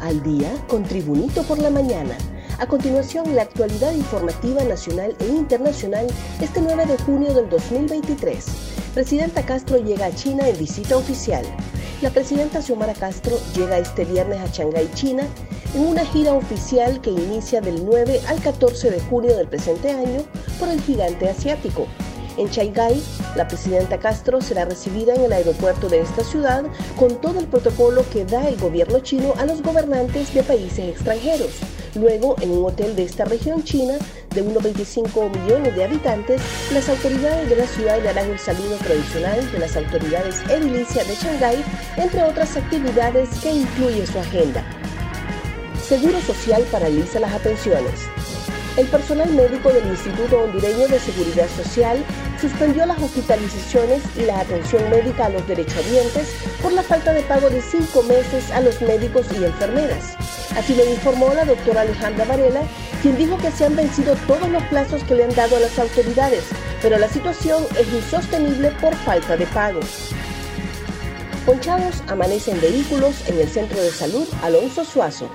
Al día con Tribunito por la mañana. A continuación, la actualidad informativa nacional e internacional este 9 de junio del 2023. Presidenta Castro llega a China en visita oficial. La presidenta Xiomara Castro llega este viernes a Shanghái, China, en una gira oficial que inicia del 9 al 14 de junio del presente año por el gigante asiático. En Shanghái, la presidenta Castro será recibida en el aeropuerto de esta ciudad con todo el protocolo que da el gobierno chino a los gobernantes de países extranjeros. Luego, en un hotel de esta región china, de unos 25 millones de habitantes, las autoridades de la ciudad le harán el saludo tradicional de las autoridades edilicias de Shanghái, entre otras actividades que incluye su agenda. Seguro Social paraliza las atenciones. El personal médico del Instituto Hondureño de Seguridad Social suspendió las hospitalizaciones y la atención médica a los derechohabientes por la falta de pago de cinco meses a los médicos y enfermeras. Así lo informó la doctora Alejandra Varela, quien dijo que se han vencido todos los plazos que le han dado a las autoridades, pero la situación es insostenible por falta de pago. Ponchados amanecen vehículos en el centro de salud Alonso Suazo.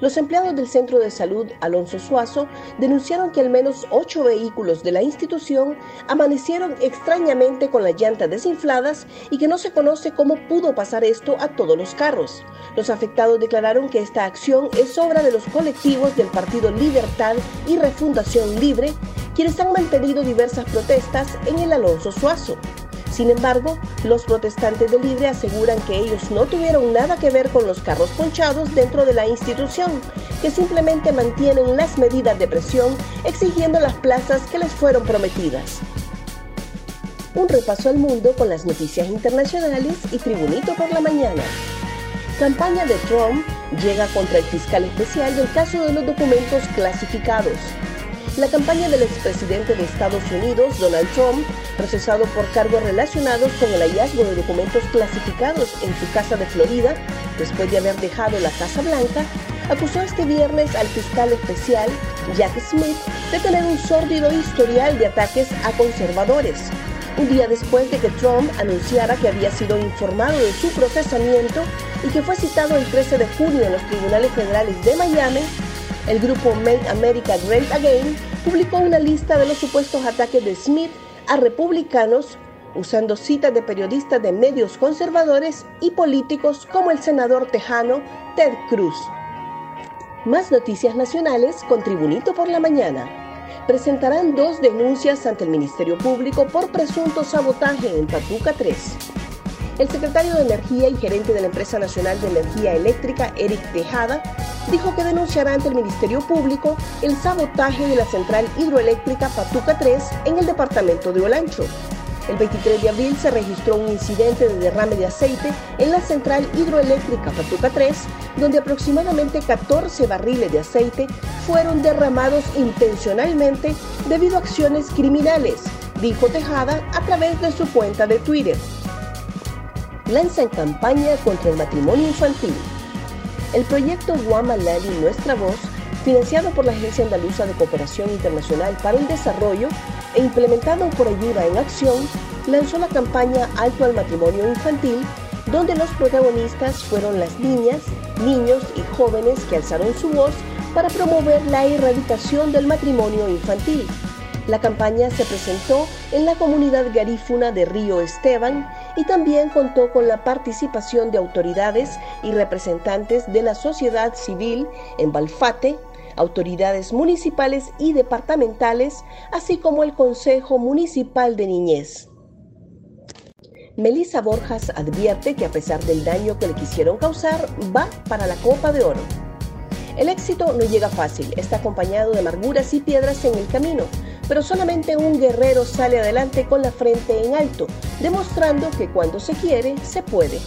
Los empleados del Centro de Salud Alonso Suazo denunciaron que al menos ocho vehículos de la institución amanecieron extrañamente con las llantas desinfladas y que no se conoce cómo pudo pasar esto a todos los carros. Los afectados declararon que esta acción es obra de los colectivos del Partido Libertad y Refundación Libre, quienes han mantenido diversas protestas en el Alonso Suazo. Sin embargo, los protestantes de Libre aseguran que ellos no tuvieron nada que ver con los carros ponchados dentro de la institución, que simplemente mantienen las medidas de presión exigiendo las plazas que les fueron prometidas. Un repaso al mundo con las noticias internacionales y Tribunito por la mañana. Campaña de Trump llega contra el fiscal especial del caso de los documentos clasificados. La campaña del expresidente de Estados Unidos, Donald Trump, procesado por cargos relacionados con el hallazgo de documentos clasificados en su casa de Florida, después de haber dejado la Casa Blanca, acusó este viernes al fiscal especial, Jack Smith, de tener un sórdido historial de ataques a conservadores. Un día después de que Trump anunciara que había sido informado de su procesamiento y que fue citado el 13 de junio en los tribunales federales de Miami, el grupo Make America Great Again publicó una lista de los supuestos ataques de Smith a republicanos usando citas de periodistas de medios conservadores y políticos como el senador tejano Ted Cruz. Más noticias nacionales con Tribunito por la Mañana. Presentarán dos denuncias ante el Ministerio Público por presunto sabotaje en Patuca 3. El secretario de Energía y gerente de la Empresa Nacional de Energía Eléctrica, Eric Tejada, dijo que denunciará ante el Ministerio Público el sabotaje de la central hidroeléctrica Patuca 3 en el departamento de Olancho. El 23 de abril se registró un incidente de derrame de aceite en la central hidroeléctrica Patuca 3, donde aproximadamente 14 barriles de aceite fueron derramados intencionalmente debido a acciones criminales, dijo Tejada a través de su cuenta de Twitter. Lanzan campaña contra el matrimonio infantil. El proyecto Guamalali Nuestra Voz, financiado por la Agencia Andaluza de Cooperación Internacional para el Desarrollo e implementado por Ayuda en Acción, lanzó la campaña Alto al Matrimonio Infantil, donde los protagonistas fueron las niñas, niños y jóvenes que alzaron su voz para promover la erradicación del matrimonio infantil. La campaña se presentó en la comunidad garífuna de Río Esteban y también contó con la participación de autoridades y representantes de la sociedad civil en Balfate, autoridades municipales y departamentales, así como el Consejo Municipal de Niñez. Melissa Borjas advierte que a pesar del daño que le quisieron causar, va para la Copa de Oro. El éxito no llega fácil, está acompañado de amarguras y piedras en el camino, pero solamente un guerrero sale adelante con la frente en alto, demostrando que cuando se quiere, se puede.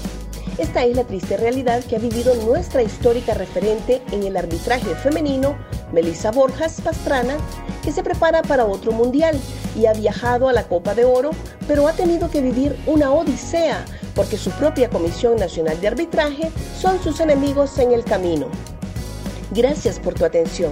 Esta es la triste realidad que ha vivido nuestra histórica referente en el arbitraje femenino, Melissa Borjas Pastrana, que se prepara para otro mundial y ha viajado a la Copa de Oro, pero ha tenido que vivir una odisea porque su propia Comisión Nacional de Arbitraje son sus enemigos en el camino. Gracias por tu atención.